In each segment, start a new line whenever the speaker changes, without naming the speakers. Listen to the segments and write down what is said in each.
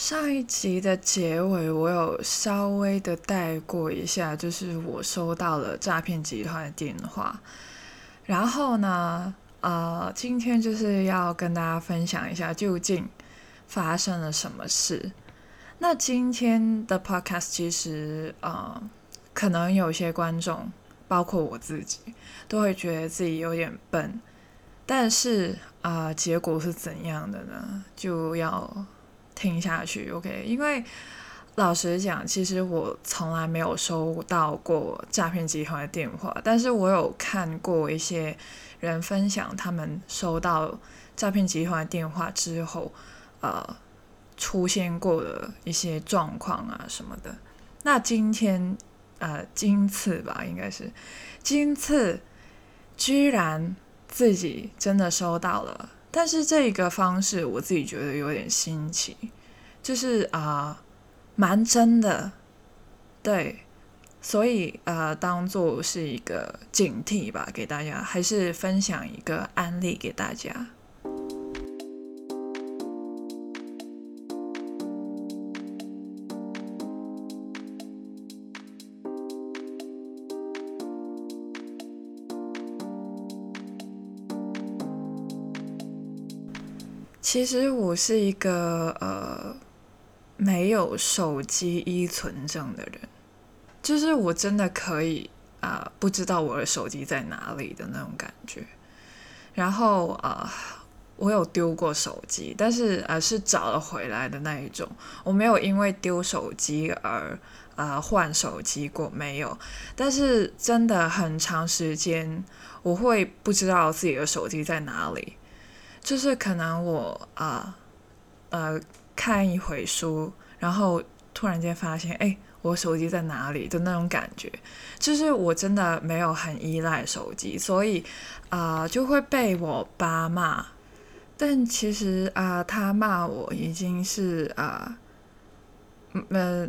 上一集的结尾，我有稍微的带过一下，就是我收到了诈骗集团的电话。然后呢，呃，今天就是要跟大家分享一下究竟发生了什么事。那今天的 podcast 其实，呃，可能有些观众，包括我自己，都会觉得自己有点笨。但是啊，结果是怎样的呢？就要。听下去，OK？因为老实讲，其实我从来没有收到过诈骗集团的电话，但是我有看过一些人分享他们收到诈骗集团的电话之后，呃，出现过的一些状况啊什么的。那今天，呃，今次吧，应该是今次，居然自己真的收到了。但是这个方式我自己觉得有点新奇，就是啊，蛮真的，对，所以呃，当做是一个警惕吧，给大家，还是分享一个案例给大家。其实我是一个呃没有手机依存症的人，就是我真的可以啊不知道我的手机在哪里的那种感觉。然后啊，我有丢过手机，但是呃是找了回来的那一种。我没有因为丢手机而啊换手机过，没有。但是真的很长时间，我会不知道自己的手机在哪里。就是可能我啊呃看一回书，然后突然间发现，哎，我手机在哪里的那种感觉。就是我真的没有很依赖手机，所以啊就会被我爸骂。但其实啊，他骂我已经是啊呃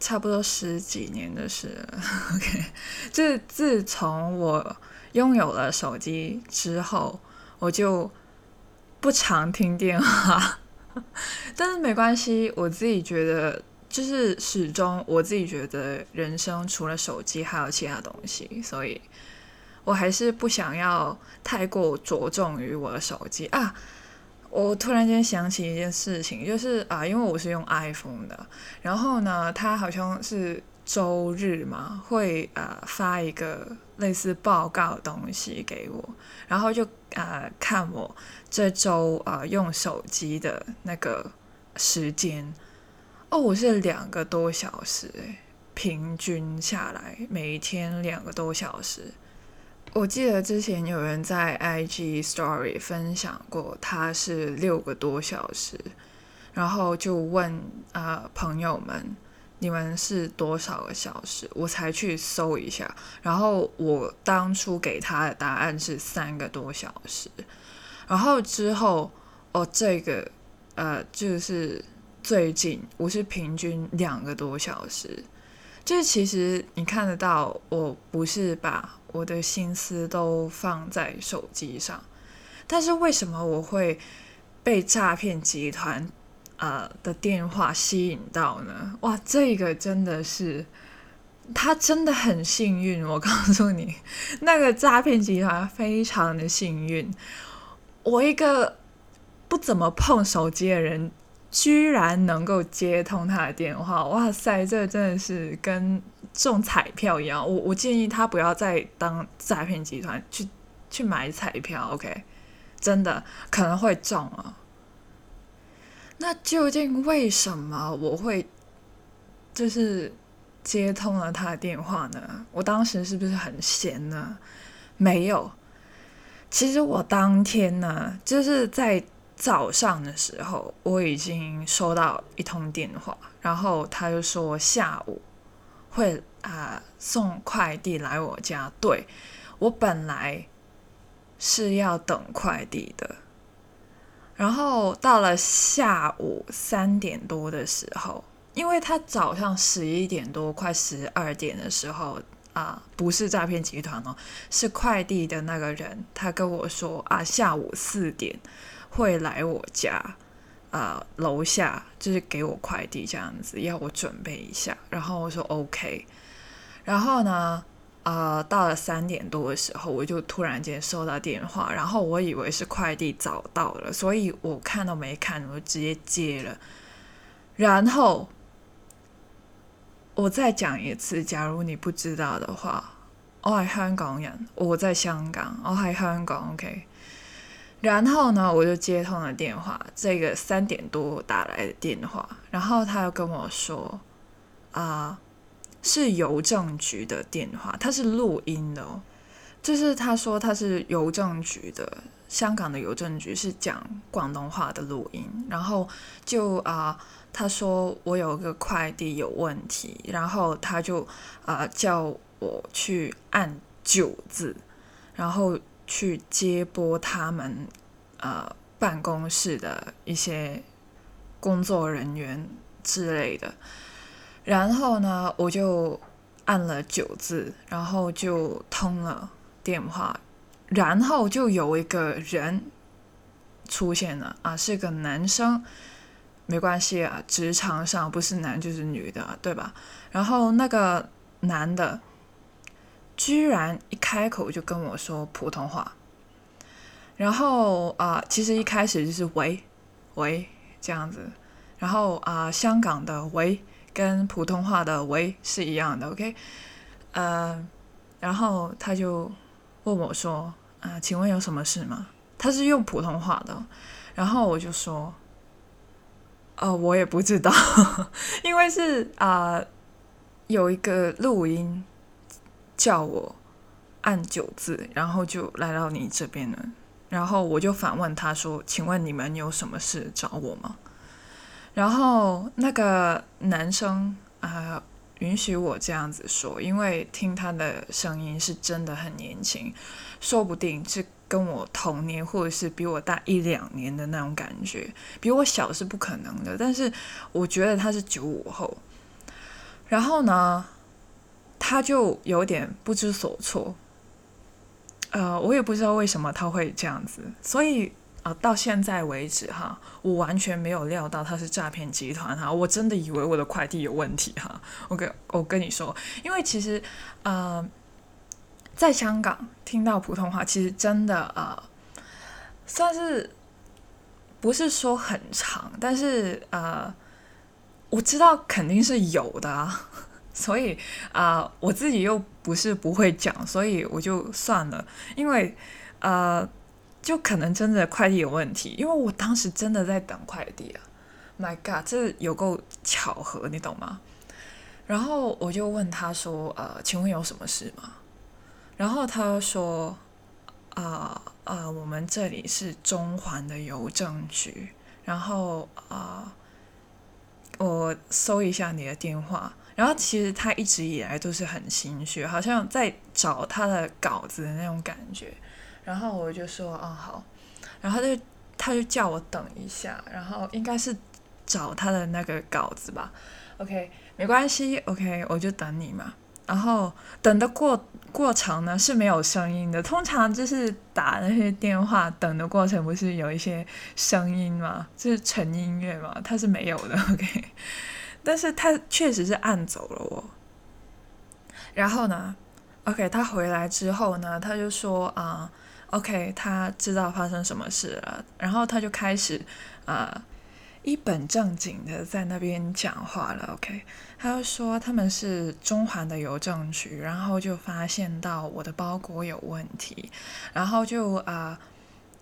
差不多十几年的事了。OK，就是自从我拥有了手机之后，我就。不常听电话，但是没关系。我自己觉得，就是始终我自己觉得，人生除了手机还有其他东西，所以我还是不想要太过着重于我的手机啊。我突然间想起一件事情，就是啊，因为我是用 iPhone 的，然后呢，它好像是周日嘛，会呃发一个类似报告的东西给我，然后就。呃，看我这周呃用手机的那个时间哦，我是两个多小时诶，平均下来每一天两个多小时。我记得之前有人在 IG Story 分享过，他是六个多小时，然后就问啊朋友们。你们是多少个小时？我才去搜一下，然后我当初给他的答案是三个多小时，然后之后哦，这个呃，就是最近我是平均两个多小时，这其实你看得到，我不是把我的心思都放在手机上，但是为什么我会被诈骗集团？呃的电话吸引到呢？哇，这个真的是他真的很幸运。我告诉你，那个诈骗集团非常的幸运。我一个不怎么碰手机的人，居然能够接通他的电话。哇塞，这真的是跟中彩票一样。我我建议他不要再当诈骗集团去去买彩票。OK，真的可能会中啊。那究竟为什么我会就是接通了他的电话呢？我当时是不是很闲呢？没有，其实我当天呢，就是在早上的时候，我已经收到一通电话，然后他就说下午会啊送快递来我家。对我本来是要等快递的。然后到了下午三点多的时候，因为他早上十一点多快十二点的时候啊，不是诈骗集团哦，是快递的那个人，他跟我说啊，下午四点会来我家。呃楼下就是给我快递这样子，要我准备一下，然后我说 OK，然后呢，呃，到了三点多的时候，我就突然间收到电话，然后我以为是快递找到了，所以我看都没看，我就直接接了，然后我再讲一次，假如你不知道的话。我係香港人，我在香港，我喺香港，OK。然后呢，我就接通了电话，这个三点多打来的电话，然后他又跟我说，啊，是邮政局的电话，他是录音的哦，就是他说他是邮政局的，香港的邮政局是讲广东话的录音，然后就啊，他说我有个快递有问题，然后他就啊叫。我去按九字，然后去接拨他们呃办公室的一些工作人员之类的，然后呢，我就按了九字，然后就通了电话，然后就有一个人出现了啊，是个男生，没关系啊，职场上不是男就是女的，对吧？然后那个男的。居然一开口就跟我说普通话，然后啊，其实一开始就是喂喂这样子，然后啊，香港的喂跟普通话的喂是一样的，OK，呃，然后他就问我说啊，请问有什么事吗？他是用普通话的，然后我就说，哦，我也不知道，因为是啊，有一个录音。叫我按九字，然后就来到你这边了。然后我就反问他说：“请问你们有什么事找我吗？”然后那个男生啊，允许我这样子说，因为听他的声音是真的很年轻，说不定是跟我同年或者是比我大一两年的那种感觉。比我小是不可能的，但是我觉得他是九五后。然后呢？他就有点不知所措，呃，我也不知道为什么他会这样子，所以到现在为止哈，我完全没有料到他是诈骗集团哈，我真的以为我的快递有问题哈。我跟我跟你说，因为其实呃，在香港听到普通话，其实真的啊，算是不是说很长，但是呃，我知道肯定是有的啊。所以啊，我自己又不是不会讲，所以我就算了。因为呃，就可能真的快递有问题，因为我当时真的在等快递啊。My God，这有够巧合，你懂吗？然后我就问他说：“呃，请问有什么事吗？”然后他说：“啊啊，我们这里是中环的邮政局。然后啊，我搜一下你的电话。”然后其实他一直以来都是很心虚，好像在找他的稿子的那种感觉。然后我就说：“哦，好。”然后他就他就叫我等一下，然后应该是找他的那个稿子吧。OK，没关系，OK，我就等你嘛。然后等的过过程呢是没有声音的，通常就是打那些电话等的过程不是有一些声音吗？就是纯音乐嘛，它是没有的。OK。但是他确实是按走了我，然后呢，OK，他回来之后呢，他就说啊，OK，他知道发生什么事了，然后他就开始啊一本正经的在那边讲话了，OK，他就说他们是中环的邮政局，然后就发现到我的包裹有问题，然后就啊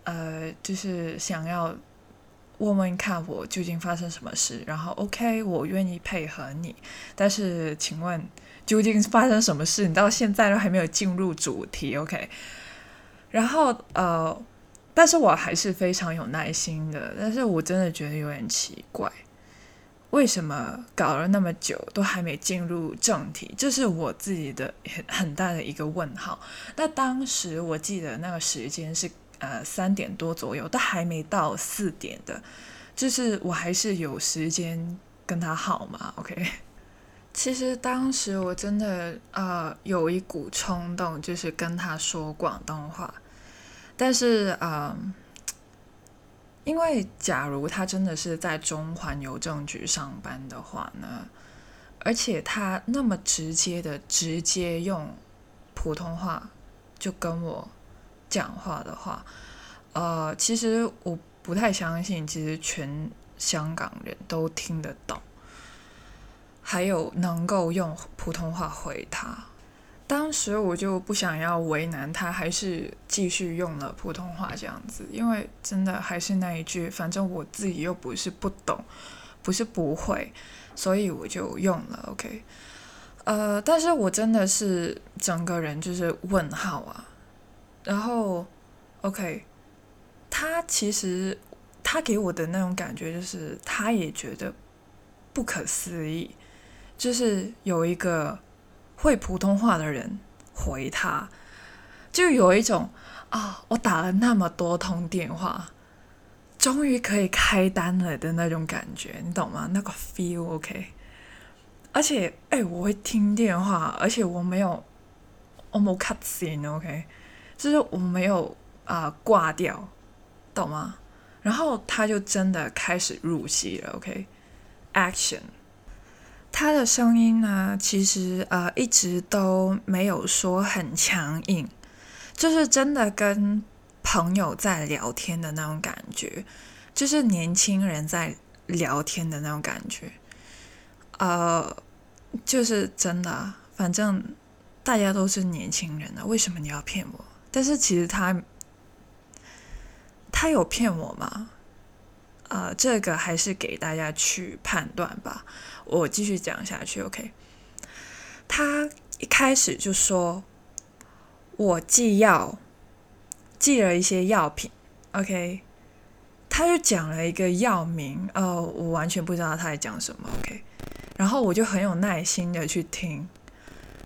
呃就是想要。问问看我究竟发生什么事，然后 OK，我愿意配合你。但是，请问究竟发生什么事？你到现在都还没有进入主题，OK？然后呃，但是我还是非常有耐心的。但是我真的觉得有点奇怪，为什么搞了那么久都还没进入正题？这是我自己的很很大的一个问号。那当时我记得那个时间是。呃，三点多左右，都还没到四点的，就是我还是有时间跟他好嘛，OK。其实当时我真的呃有一股冲动，就是跟他说广东话，但是呃因为假如他真的是在中环邮政局上班的话呢，而且他那么直接的直接用普通话就跟我讲话的话，呃，其实我不太相信，其实全香港人都听得懂，还有能够用普通话回他。当时我就不想要为难他，还是继续用了普通话这样子，因为真的还是那一句，反正我自己又不是不懂，不是不会，所以我就用了。OK，呃，但是我真的是整个人就是问号啊。然后，OK，他其实他给我的那种感觉就是，他也觉得不可思议，就是有一个。会普通话的人回他，就有一种啊，我打了那么多通电话，终于可以开单了的那种感觉，你懂吗？那个 feel OK。而且，哎，我会听电话，而且我没有，我没 cut 线 OK，就是我没有啊挂掉，懂吗？然后他就真的开始入戏了，OK，action。他的声音呢，其实呃一直都没有说很强硬，就是真的跟朋友在聊天的那种感觉，就是年轻人在聊天的那种感觉，呃，就是真的，反正大家都是年轻人了，为什么你要骗我？但是其实他他有骗我吗？呃，这个还是给大家去判断吧。我继续讲下去，OK。他一开始就说，我寄药，寄了一些药品，OK。他就讲了一个药名，呃，我完全不知道他在讲什么，OK。然后我就很有耐心的去听，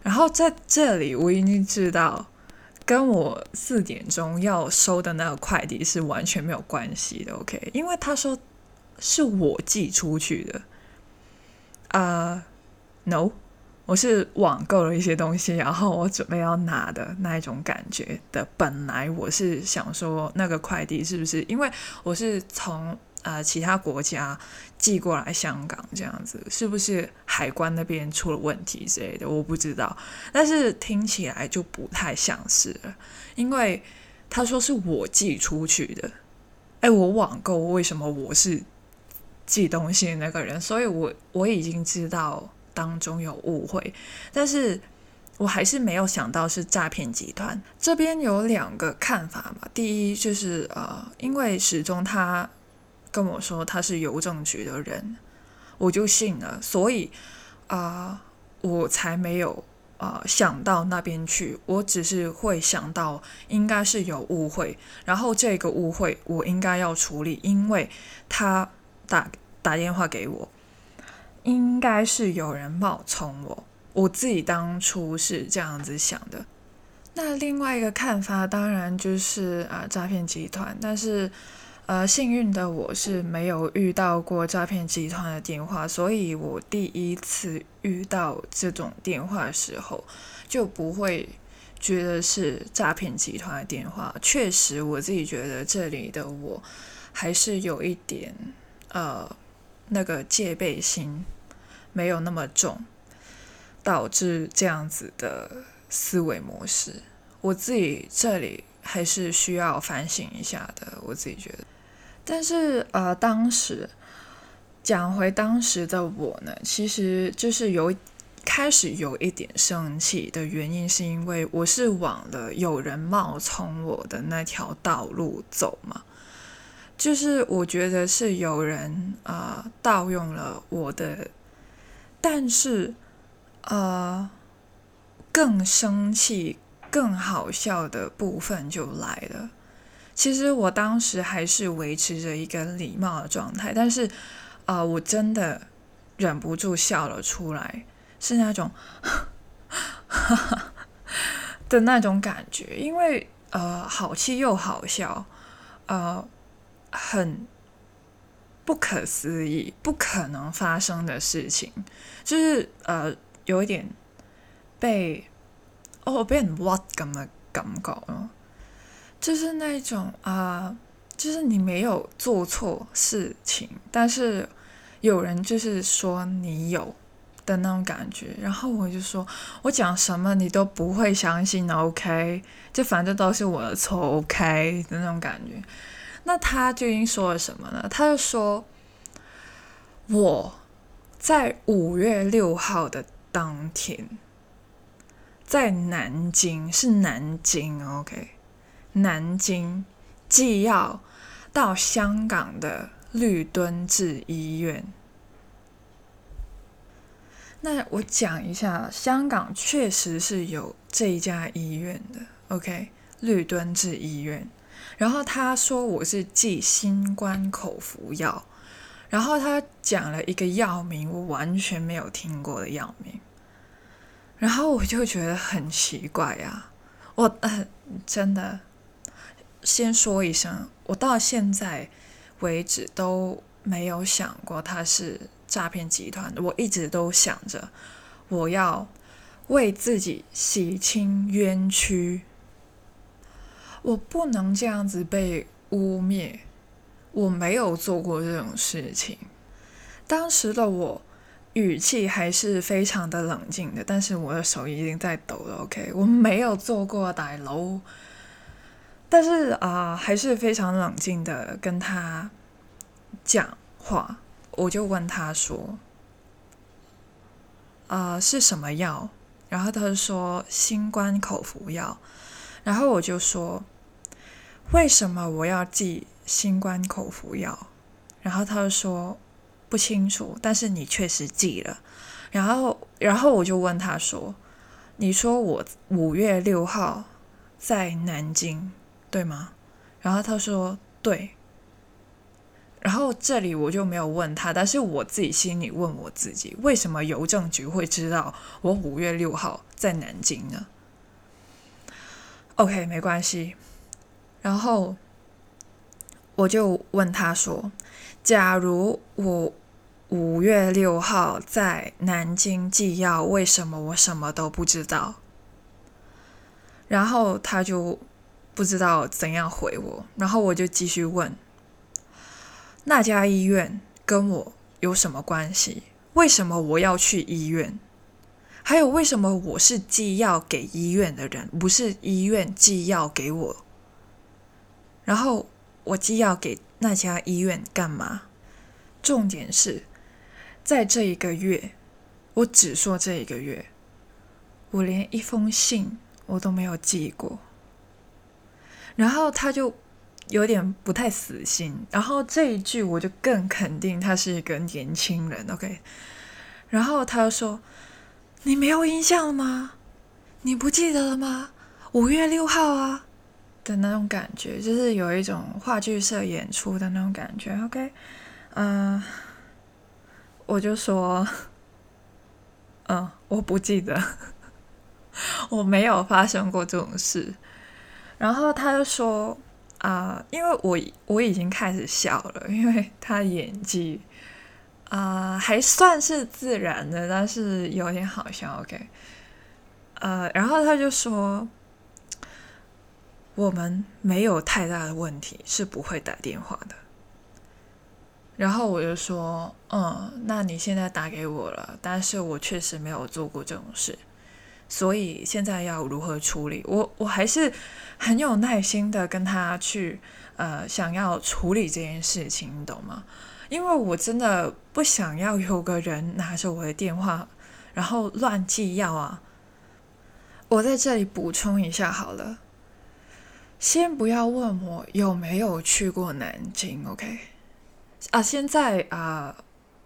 然后在这里我已经知道。跟我四点钟要收的那个快递是完全没有关系的，OK？因为他说是我寄出去的，啊，No，我是网购了一些东西，然后我准备要拿的那一种感觉的。本来我是想说那个快递是不是，因为我是从。呃，其他国家寄过来香港这样子，是不是海关那边出了问题之类的？我不知道，但是听起来就不太像是了，因为他说是我寄出去的，哎，我网购为什么我是寄东西那个人？所以我我已经知道当中有误会，但是我还是没有想到是诈骗集团。这边有两个看法嘛，第一就是呃，因为始终他。跟我说他是邮政局的人，我就信了，所以啊，我才没有啊想到那边去。我只是会想到应该是有误会，然后这个误会我应该要处理，因为他打打电话给我，应该是有人冒充我。我自己当初是这样子想的。那另外一个看法当然就是啊诈骗集团，但是。呃，幸运的我是没有遇到过诈骗集团的电话，所以我第一次遇到这种电话时候，就不会觉得是诈骗集团的电话。确实，我自己觉得这里的我还是有一点呃那个戒备心没有那么重，导致这样子的思维模式。我自己这里还是需要反省一下的，我自己觉得。但是呃，当时讲回当时的我呢，其实就是有开始有一点生气的原因，是因为我是往了有人冒充我的那条道路走嘛，就是我觉得是有人啊盗用了我的，但是呃，更生气、更好笑的部分就来了。其实我当时还是维持着一个礼貌的状态，但是，啊，我真的忍不住笑了出来，是那种 的那种感觉，因为呃，好气又好笑，呃，很不可思议、不可能发生的事情，就是呃，有一点被哦被人挖咁嘅感觉咯。就是那种啊，就是你没有做错事情，但是有人就是说你有的那种感觉。然后我就说，我讲什么你都不会相信，OK？就反正都是我的错，OK 的那种感觉。那他究竟说了什么呢？他就说我在五月六号的当天，在南京，是南京，OK？南京既要到香港的绿墩治医院。那我讲一下，香港确实是有这一家医院的，OK？绿墩治医院。然后他说我是寄新冠口服药，然后他讲了一个药名，我完全没有听过的药名。然后我就觉得很奇怪呀，我呃真的。先说一声，我到现在为止都没有想过他是诈骗集团。我一直都想着，我要为自己洗清冤屈，我不能这样子被污蔑。我没有做过这种事情。当时的我语气还是非常的冷静的，但是我的手已经在抖了。OK，我没有做过歹楼。但是啊，还是非常冷静的跟他讲话。我就问他说：“啊，是什么药？”然后他就说：“新冠口服药。”然后我就说：“为什么我要寄新冠口服药？”然后他就说：“不清楚，但是你确实寄了。”然后，然后我就问他说：“你说我五月六号在南京？”对吗？然后他说对。然后这里我就没有问他，但是我自己心里问我自己：为什么邮政局会知道我五月六号在南京呢？OK，没关系。然后我就问他说：假如我五月六号在南京寄药，为什么我什么都不知道？然后他就。不知道怎样回我，然后我就继续问：那家医院跟我有什么关系？为什么我要去医院？还有为什么我是寄药给医院的人，不是医院寄药给我？然后我寄药给那家医院干嘛？重点是在这一个月，我只说这一个月，我连一封信我都没有寄过。然后他就有点不太死心，然后这一句我就更肯定他是一个年轻人，OK。然后他就说：“你没有印象了吗？你不记得了吗？五月六号啊的那种感觉，就是有一种话剧社演出的那种感觉，OK。嗯，我就说，嗯，我不记得，我没有发生过这种事。”然后他就说：“啊，因为我我已经开始笑了，因为他演技 啊还算是自然的，但是有点好笑。OK，呃，然后他就说我们没有太大的问题，是不会打电话的。然后我就说：嗯，那你现在打给我了，但是我确实没有做过这种事。”所以现在要如何处理？我我还是很有耐心的跟他去呃，想要处理这件事情，你懂吗？因为我真的不想要有个人拿着我的电话，然后乱寄药啊。我在这里补充一下好了，先不要问我有没有去过南京，OK？啊，现在啊，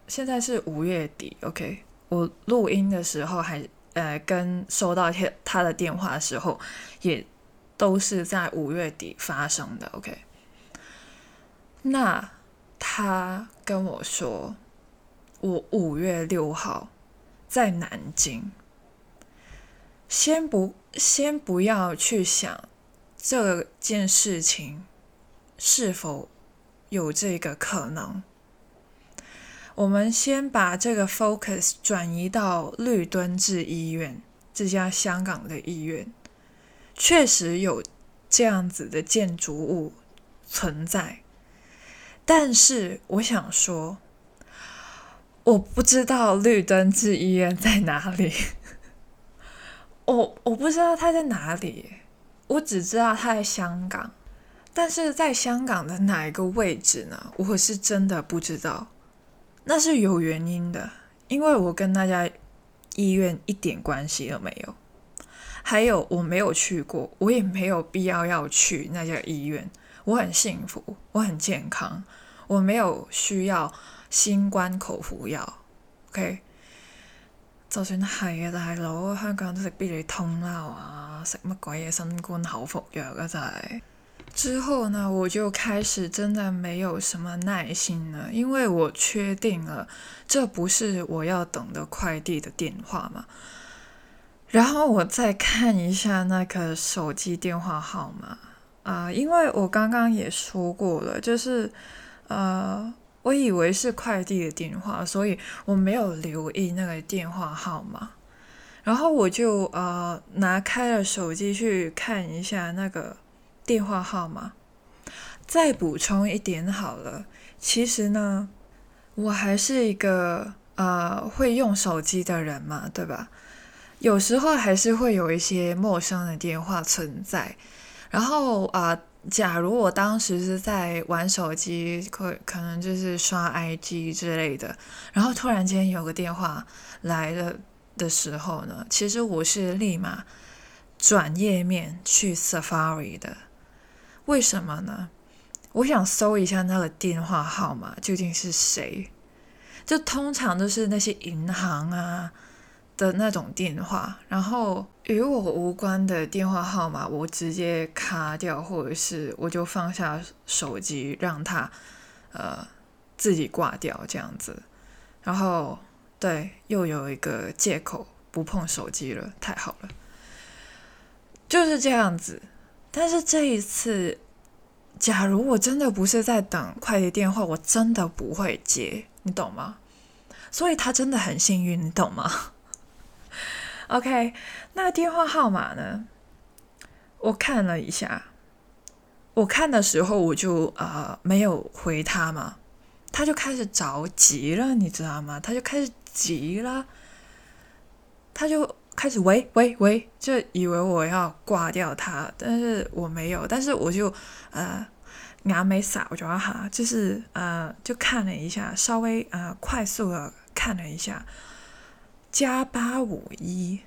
现在是五月底，OK？我录音的时候还。呃，跟收到他他的电话的时候，也都是在五月底发生的。OK，那他跟我说，我五月六号在南京。先不先不要去想这件事情是否有这个可能。我们先把这个 focus 转移到绿墩治医院这家香港的医院，确实有这样子的建筑物存在，但是我想说，我不知道绿灯治医院在哪里，我我不知道它在哪里，我只知道它在香港，但是在香港的哪一个位置呢？我是真的不知道，那是有原因的，因为我跟那家医院一点关系都没有，还有我没有去过，我也没有必要要去那家医院。我很幸福，我很健康，我没有需要新冠口服药。OK，就算系啊，大佬，香港都食必理痛啦，啊，食乜鬼嘢新冠口服药啊，真系。之后呢，我就开始真的没有什么耐心了，因为我确定了这不是我要等的快递的电话嘛。然后我再看一下那个手机电话号码。啊，因为我刚刚也说过了，就是，呃，我以为是快递的电话，所以我没有留意那个电话号码。然后我就呃拿开了手机去看一下那个电话号码。再补充一点好了，其实呢，我还是一个呃会用手机的人嘛，对吧？有时候还是会有一些陌生的电话存在。然后啊、假如我当时是在玩手机，可可能就是刷 IG 之类的，然后突然间有个电话来了的时候呢，其实我是立马转页面去 Safari 的。为什么呢？我想搜一下那个电话号码究竟是谁，就通常都是那些银行啊。的那种电话，然后与我无关的电话号码，我直接卡掉，或者是我就放下手机，让他呃自己挂掉这样子。然后对，又有一个借口不碰手机了，太好了，就是这样子。但是这一次，假如我真的不是在等快递电话，我真的不会接，你懂吗？所以他真的很幸运，你懂吗？OK，那电话号码呢？我看了一下，我看的时候我就呃没有回他嘛，他就开始着急了，你知道吗？他就开始急了，他就開始喂喂喂，就以為我要掛掉他，但是我沒有，但是我就呃眼尾掃咗一下，就是呃就看了一下，稍微呃快速的看了一下。加八五一，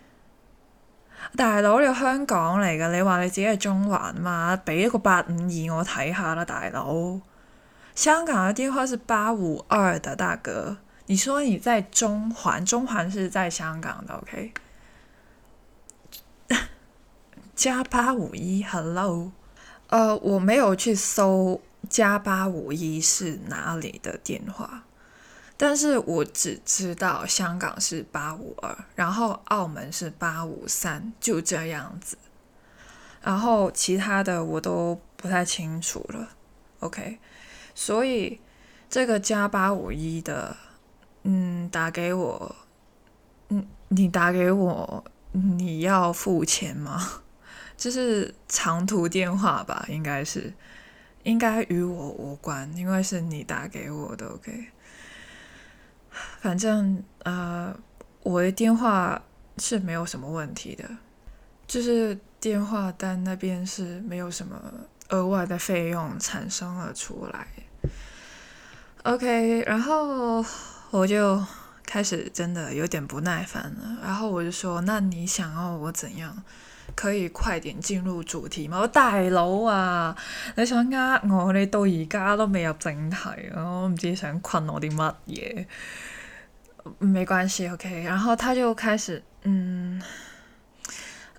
大佬，你香港嚟嘅，你話你自己系中環嘛？俾一個八五二我睇下啦，大佬。香港嘅電話是八五二的，大哥。你說你在中環，中環是在香港的，OK？加八五一，Hello。呃，我没有去搜加八五一是哪里的电话。但是我只知道香港是八五二，然后澳门是八五三，就这样子。然后其他的我都不太清楚了。OK，所以这个加八五一的，嗯，打给我，嗯，你打给我，你要付钱吗？就是长途电话吧，应该是，应该与我无关，因为是你打给我的。OK。反正呃，我的电话是没有什么问题的，就是电话单那边是没有什么额外的费用产生了出来。OK，然后我就开始真的有点不耐烦了，然后我就说：“那你想要我怎样？可以快點進入主題嗎？”我大佬啊，你想呃我？你到而家都未入正題，我唔知想困我啲乜嘢。沒關係，OK。然後他就開始，嗯，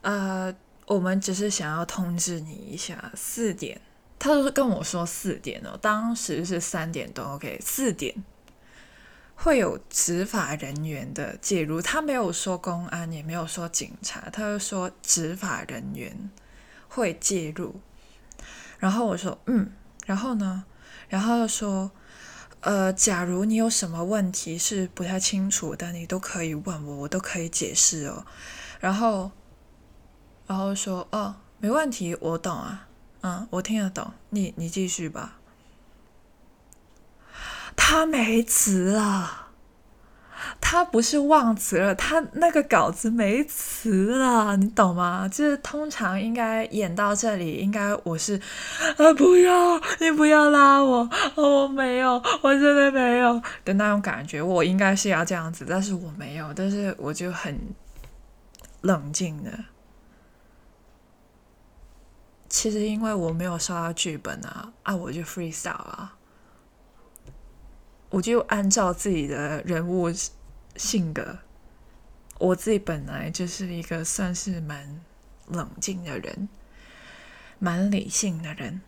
呃，我們只是想要通知你一下，四點，他就是跟我說四點哦，當時是三點多，OK，四點会有执法人员的介入，他没有说公安，也没有说警察，他就说执法人员会介入。然后我说，嗯，然后呢？然後就說。呃，假如你有什么问题是不太清楚的，你都可以问我，我都可以解释哦。然后，然后说，哦，没问题，我懂啊，嗯，我听得懂，你你继续吧。他没词了。他不是忘词了，他那个稿子没词了，你懂吗？就是通常应该演到这里，应该我是啊，不要你不要拉我，我没有，我真的没有的那种感觉，我应该是要这样子，但是我没有，但是我就很冷静的。其实因为我没有收到剧本啊，啊，我就 freestyle 啊，我就按照自己的人物。性格，我自己本来就是一个算是蛮冷静的人，蛮理性的人，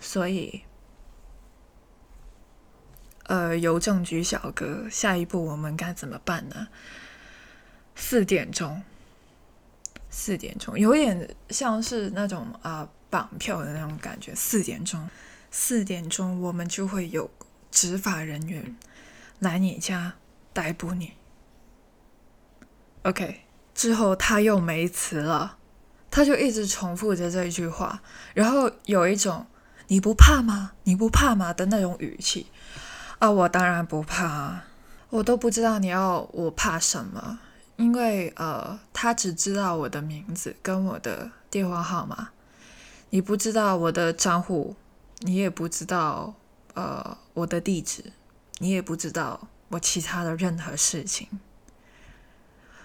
所以，呃，邮政局小哥，下一步我们该怎么办呢？四点钟，四点钟，有点像是那种啊绑票的那种感觉。四点钟，四点钟，我们就会有执法人员来你家。逮捕你。OK，之后他又没词了，他就一直重复着这一句话，然后有一种“你不怕吗？你不怕吗？”的那种语气。啊，我当然不怕，我都不知道你要我怕什么，因为呃，他只知道我的名字跟我的电话号码，你不知道我的账户，你也不知道呃我的地址，你也不知道。我其他的任何事情，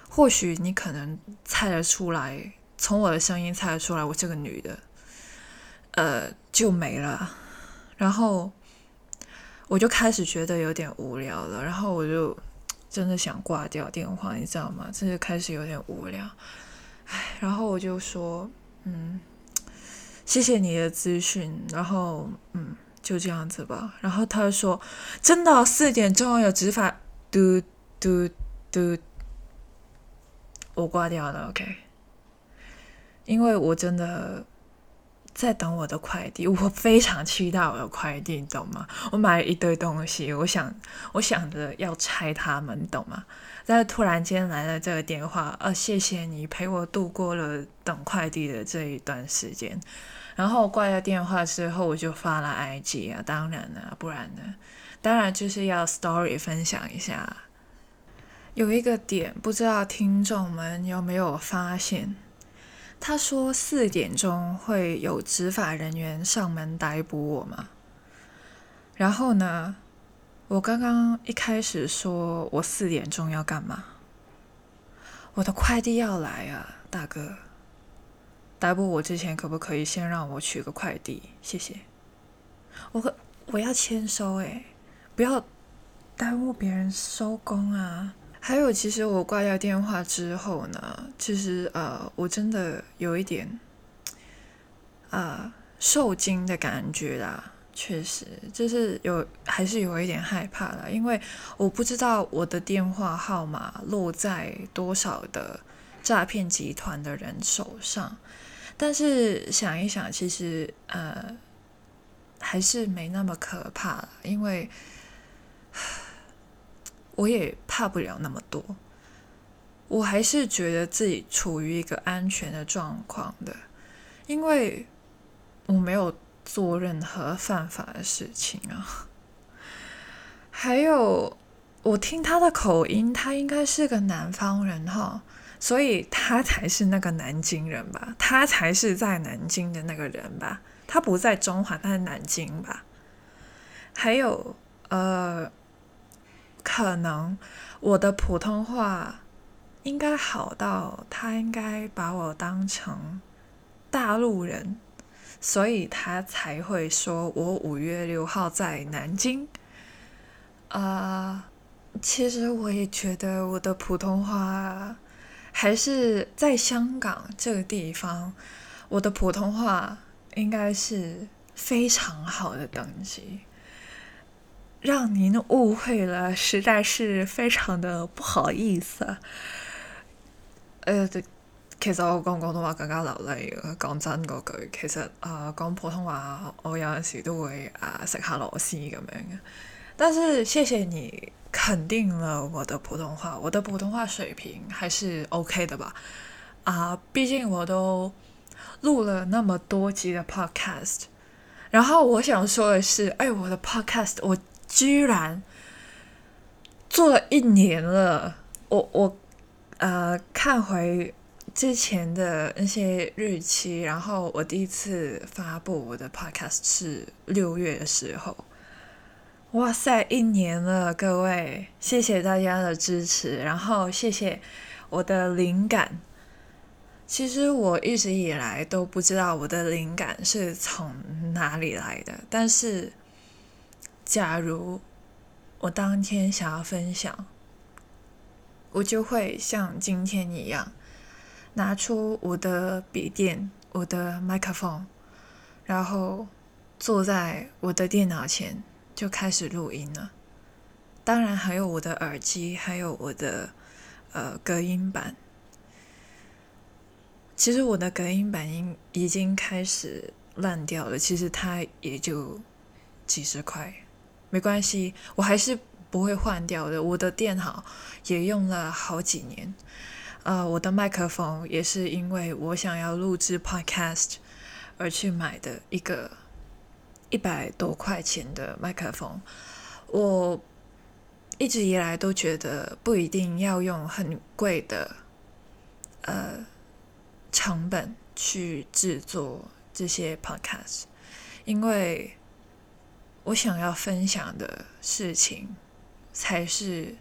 或许你可能猜得出来，从我的声音猜得出来，我这个女的，呃，就没了。然后我就开始觉得有点无聊了，然后我就真的想挂掉电话，你知道吗？这就开始有点无聊。唉，然后我就说，嗯，谢谢你的资讯，然后，嗯。就这样子吧，然后他说：“真的四点钟有执法，嘟嘟嘟，我挂掉了，OK。因为我真的在等我的快递，我非常期待我的快递，你懂吗？我买了一堆东西，我想，我想着要拆他们，你懂吗？但是突然间来了这个电话，呃，谢谢你陪我度过了等快递的这一段时间。”然后挂掉电话之后，我就发了 IG 啊，当然了，不然呢？当然就是要 Story 分享一下。有一个点，不知道听众们有没有发现？他说四点钟会有执法人员上门逮捕我吗？然后呢，我刚刚一开始说我四点钟要干嘛？我的快递要来啊，大哥。逮捕我之前，可不可以先让我取个快递？谢谢。我我要签收诶，不要耽误别人收工啊。还有，其实我挂掉电话之后呢，其实呃，我真的有一点啊受惊的感觉啦。确实，就是有还是有一点害怕了，因为我不知道我的电话号码落在多少的诈骗集团的人手上。但是想一想，其实呃还是没那么可怕，因为我也怕不了那么多。我还是觉得自己处于一个安全的状况的，因为我没有做任何犯法的事情啊。还有，我听他的口音，他应该是个南方人哈。所以他才是那个南京人吧？他才是在南京的那个人吧？他不在中华，他在南京吧？还有，呃，可能我的普通话应该好到他应该把我当成大陆人，所以他才会说我五月六号在南京。啊，其实我也觉得我的普通话。还是在香港这个地方，我的普通话应该是非常好的等级，让您误会了，实在是非常的不好意思。呃，其實我講廣東話更加流利。講真嗰句，其實啊講普通話，我有陣時都會啊食下螺絲咁樣嘅。但是謝謝你。肯定了我的普通话，我的普通话水平还是 OK 的吧？啊，毕竟我都录了那么多集的 Podcast，然后我想说的是，哎，我的 Podcast 我居然做了一年了。我我呃看回之前的那些日期，然后我第一次发布我的 podcast 是六月的时候。哇塞，一年了，各位，谢谢大家的支持，然后谢谢我的灵感。其实我一直以来都不知道我的灵感是从哪里来的，但是假如我当天想要分享，我就会像今天一样，拿出我的笔电、我的麦克风，然后坐在我的电脑前。就开始录音了，当然还有我的耳机，还有我的呃隔音板。其实我的隔音板已已经开始烂掉了，其实它也就几十块，没关系，我还是不会换掉的。我的电脑也用了好几年，呃，我的麦克风也是因为我想要录制 podcast 而去买的一个。一百多块钱的麦克风，我一直以来都觉得不一定要用很贵的呃成本去制作这些 podcast，因为我想要分享的事情才是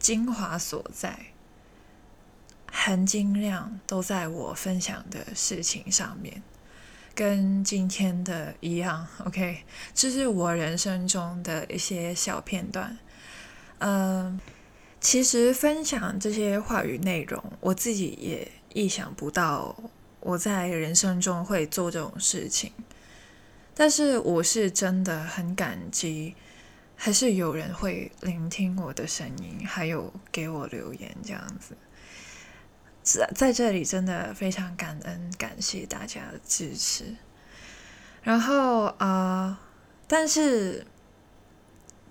精华所在，含金量都在我分享的事情上面。跟今天的一样，OK，这是我人生中的一些小片段。嗯，其实分享这些话语内容，我自己也意想不到我在人生中会做这种事情。但是我是真的很感激，还是有人会聆听我的声音，还有给我留言这样子。在在这里真的非常感恩，感谢大家的支持。然后啊，但是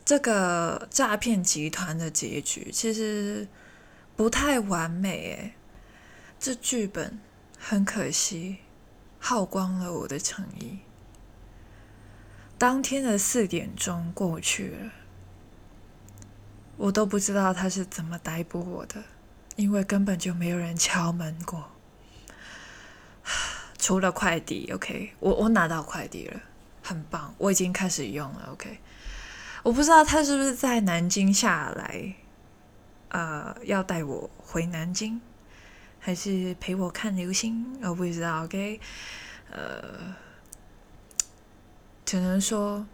这个诈骗集团的结局其实不太完美诶，这剧本很可惜耗光了我的诚意。当天的四点钟过去了，我都不知道他是怎么逮捕我的。因为根本就没有人敲门过，除了快递。OK，我我拿到快递了，很棒，我已经开始用了。OK，我不知道他是不是在南京下来，呃，要带我回南京，还是陪我看流星，我不知道。OK，呃，只能说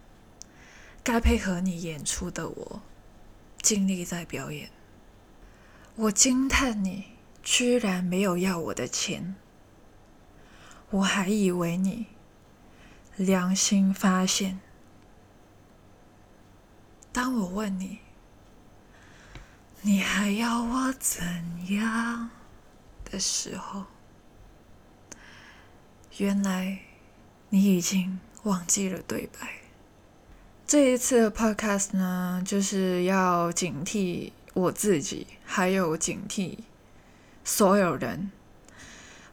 该配合你演出的我，尽力在表演。我惊叹你居然没有要我的钱，我还以为你良心发现。当我问你，你还要我怎样的时候，原来你已经忘记了对白。这一次的 podcast 呢，就是要警惕。我自己还有警惕所有人，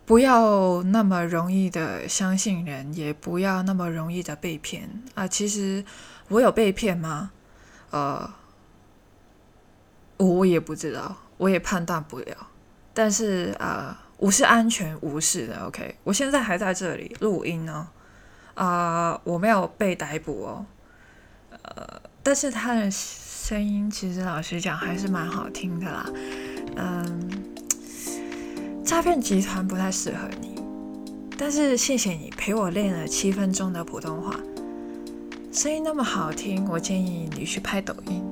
不要那么容易的相信人，也不要那么容易的被骗啊！其实我有被骗吗？呃，我也不知道，我也判断不了。但是啊，我是安全无事的。OK，我现在还在这里录音呢，啊，我没有被逮捕哦。呃，但是他的。声音其实老实讲还是蛮好听的啦，嗯，诈骗集团不太适合你，但是谢谢你陪我练了七分钟的普通话，声音那么好听，我建议你去拍抖音。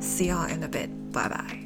See you in a bit，拜拜。